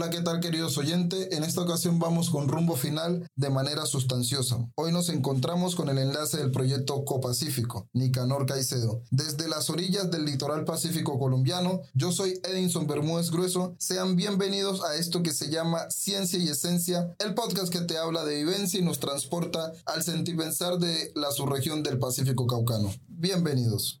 Hola, ¿qué tal queridos oyentes? En esta ocasión vamos con rumbo final de manera sustanciosa. Hoy nos encontramos con el enlace del proyecto Copacífico, Nicanor Caicedo. Desde las orillas del litoral pacífico colombiano, yo soy Edinson Bermúdez Grueso. Sean bienvenidos a esto que se llama Ciencia y Esencia, el podcast que te habla de vivencia y nos transporta al sentir pensar de la subregión del Pacífico Caucano. Bienvenidos.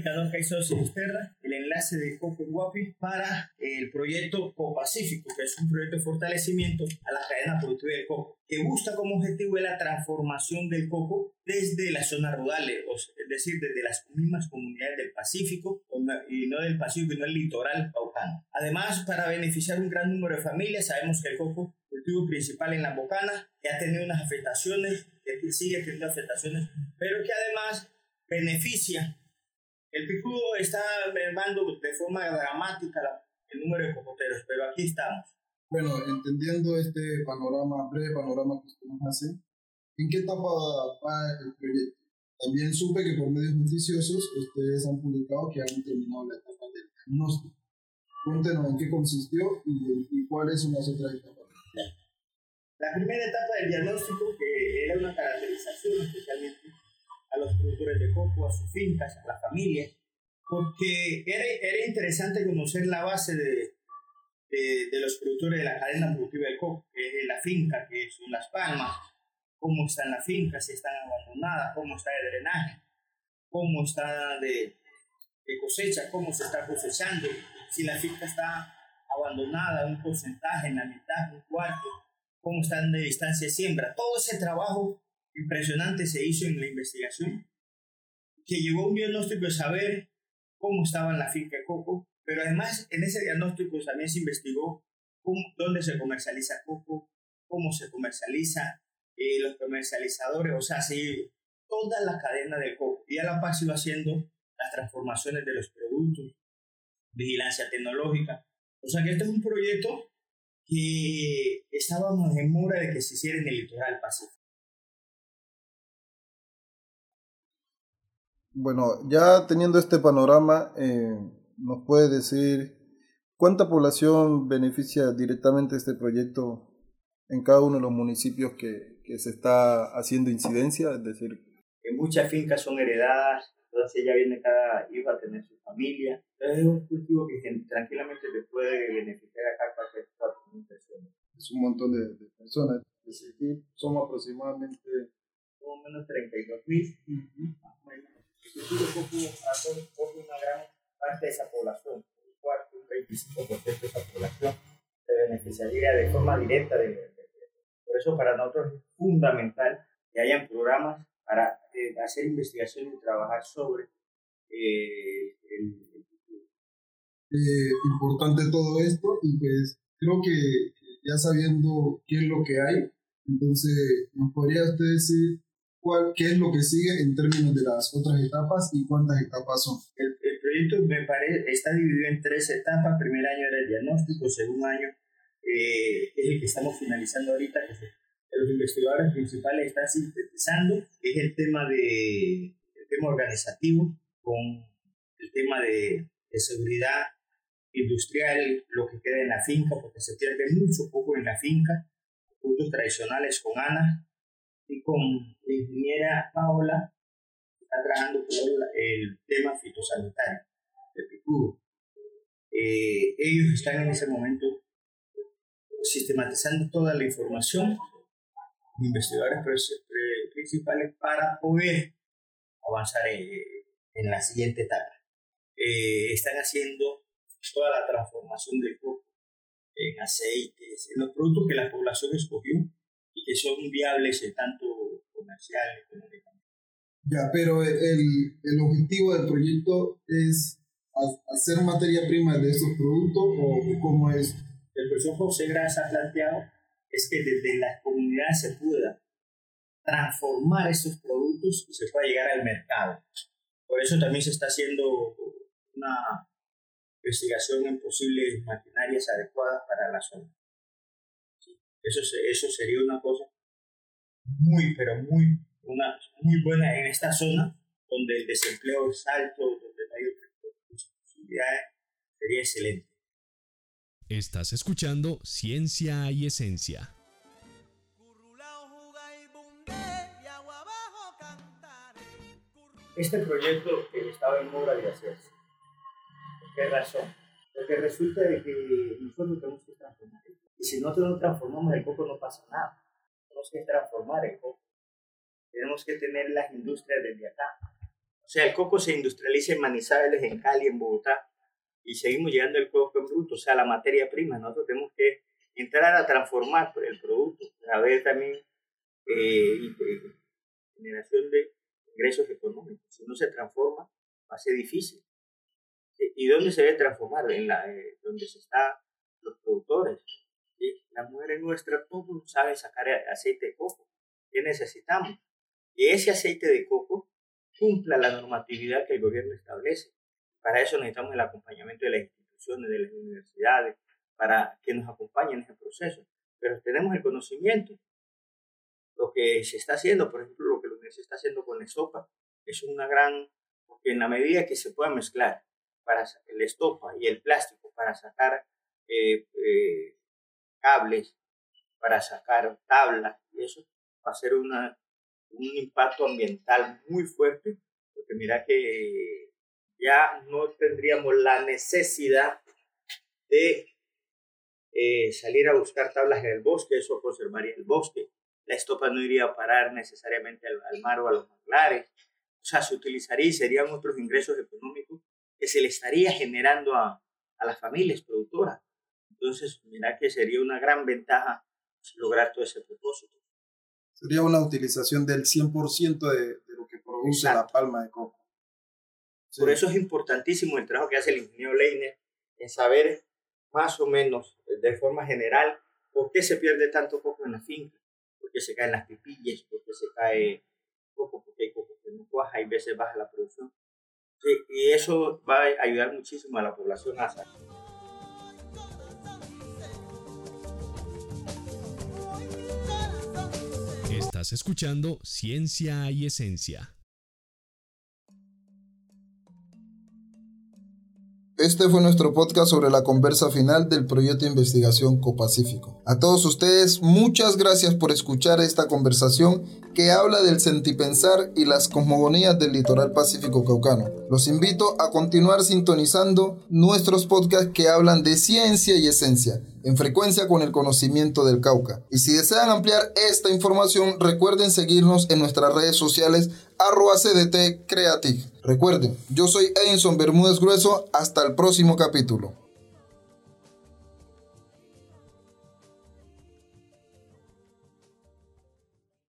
Nicanor Caicedo Sinisterra, el enlace de Coco Guapi para el proyecto Copacífico, que es un proyecto de fortalecimiento a la cadena productiva del coco, que busca como objetivo la transformación del coco desde las zonas rurales, es decir, desde las mismas comunidades del Pacífico, y no del Pacífico, sino del litoral paucano. Además, para beneficiar un gran número de familias, sabemos que el coco cultivo principal en la bocana, que ha tenido unas afectaciones, que sigue teniendo afectaciones, pero que además beneficia el picudo está mermando de forma dramática el número de cocoteros, pero aquí estamos. Bueno, entendiendo este panorama, breve panorama que usted nos hace, ¿en qué etapa va el proyecto? También supe que por medios noticiosos ustedes han publicado que han terminado la etapa del diagnóstico. Cuéntenos en qué consistió y, y cuáles son las otras etapas. La primera etapa del diagnóstico, que era una caracterización especialmente a los productores de coco, a sus fincas, a la familia, porque era, era interesante conocer la base de, de, de, los productores de la cadena productiva del coco, que es la finca, que son las palmas, cómo están las fincas, si están abandonadas, cómo está el drenaje, cómo está de, de cosecha, cómo se está cosechando, si la finca está abandonada, un porcentaje, en la mitad, un cuarto, cómo están de distancia de siembra. Todo ese trabajo impresionante se hizo en la investigación, que llevó un diagnóstico de saber cómo estaba la finca de coco, pero además en ese diagnóstico también se investigó dónde se comercializa coco, cómo se comercializa, eh, los comercializadores, o sea, sí, toda la cadena de coco. Y a la paz iba haciendo las transformaciones de los productos, vigilancia tecnológica. O sea que este es un proyecto que estábamos en mora de que se hiciera en el litoral pacífico. Bueno, ya teniendo este panorama, eh, ¿nos puede decir cuánta población beneficia directamente este proyecto en cada uno de los municipios que, que se está haciendo incidencia? Es decir, que muchas fincas son heredadas, entonces ya viene cada hijo a tener su familia. Entonces es un cultivo que tranquilamente te puede beneficiar a cada personas. Es un montón de, de personas. Es decir, somos aproximadamente... Somos menos 32 mil, más o de coco por una gran parte de esa población, un cuarto, un 25% de esa población se beneficiaría de forma directa de, de, Por eso para nosotros es fundamental que hayan programas para eh, hacer investigación y trabajar sobre eh, el, cultivo. Eh, importante todo esto y pues creo que ya sabiendo qué es lo que hay, entonces nos podría usted decir cuál, qué es lo que sigue en términos de las otras etapas y cuántas etapas son. El, el proyecto me parece está dividido en tres etapas. Primer año era el diagnóstico, segundo año eh, es el que estamos finalizando ahorita, que los investigadores principales están sintetizando, es el tema, de, el tema organizativo con el tema de, de seguridad industrial, lo que queda en la finca, porque se pierde mucho poco en la finca, productos tradicionales con ANA, y con la ingeniera Paola, que está trabajando con el tema fitosanitario del picudo. Eh, ellos están en ese momento sistematizando toda la información, investigadores principales, para poder avanzar en, en la siguiente etapa. Eh, están haciendo toda la transformación del coco en aceites, en los productos que la población escogió que son viables tanto comercial económicamente. Ya, pero el, el objetivo del proyecto es hacer materia prima de estos productos o cómo es? El profesor José Gras ha planteado es que desde las comunidades se pueda transformar esos productos y se pueda llegar al mercado. Por eso también se está haciendo una investigación en posibles maquinarias adecuadas para la zona. Eso, eso sería una cosa muy, pero muy, una, muy buena en esta zona, donde el desempleo es alto, donde hay otras posibilidades, sería excelente. Estás escuchando Ciencia y Esencia. Este proyecto estaba en obra de hacerse. ¿Por qué razón? Porque resulta de que nosotros tenemos que transformar el. Y si nosotros no transformamos el coco no pasa nada. Tenemos que transformar el coco. Tenemos que tener las industrias desde acá. O sea, el coco se industrializa en Manizales, en Cali, en Bogotá, y seguimos llegando al coco en bruto, o sea, la materia prima. Nosotros tenemos que entrar a transformar el producto, a ver también eh, generación de ingresos económicos. Si no se transforma, va a ser difícil. ¿Y dónde se debe transformar? En la, eh, donde se están los productores. ¿Sí? Las mujeres nuestras saben sacar aceite de coco. ¿Qué necesitamos? Que ese aceite de coco cumpla la normatividad que el gobierno establece. Para eso necesitamos el acompañamiento de las instituciones, de las universidades, para que nos acompañen en ese proceso. Pero tenemos el conocimiento. Lo que se está haciendo, por ejemplo, lo que se está haciendo con la estopa, es una gran, porque en la medida que se pueda mezclar para la estopa y el plástico para sacar eh, eh, cables, para sacar tablas, y eso va a ser una, un impacto ambiental muy fuerte, porque mira que ya no tendríamos la necesidad de eh, salir a buscar tablas en el bosque, eso conservaría el bosque. La estopa no iría a parar necesariamente al, mar o a los manglares. O sea, se utilizaría y serían otros ingresos económicos que se le estaría generando a, a las familias productoras. Entonces, mira que sería una gran ventaja lograr todo ese propósito. Sería una utilización del 100% de, de, lo que produce la palma de coco. Por eso es importantísimo el trabajo que hace el ingeniero Leiner en saber más o menos, de forma general, por qué se pierde tanto coco en la finca, por qué se caen las pipillas, por qué se cae coco, porque hay coco que no cuaja y a veces baja la producción. y eso va a ayudar muchísimo a la población a saber. Estás escuchando Ciencia y Esencia. Este fue nuestro podcast sobre la conversa final del proyecto de investigación Copacífico. A todos ustedes, muchas gracias por escuchar esta conversación que habla del sentipensar y las cosmogonías del litoral pacífico caucano. Los invito a continuar sintonizando nuestros podcasts que hablan de ciencia y esencia, en frecuencia con el conocimiento del Cauca. Y si desean ampliar esta información, recuerden seguirnos en nuestras redes sociales arroba CDT Creative. Recuerden, yo soy Edinson Bermúdez Grueso, hasta el próximo capítulo.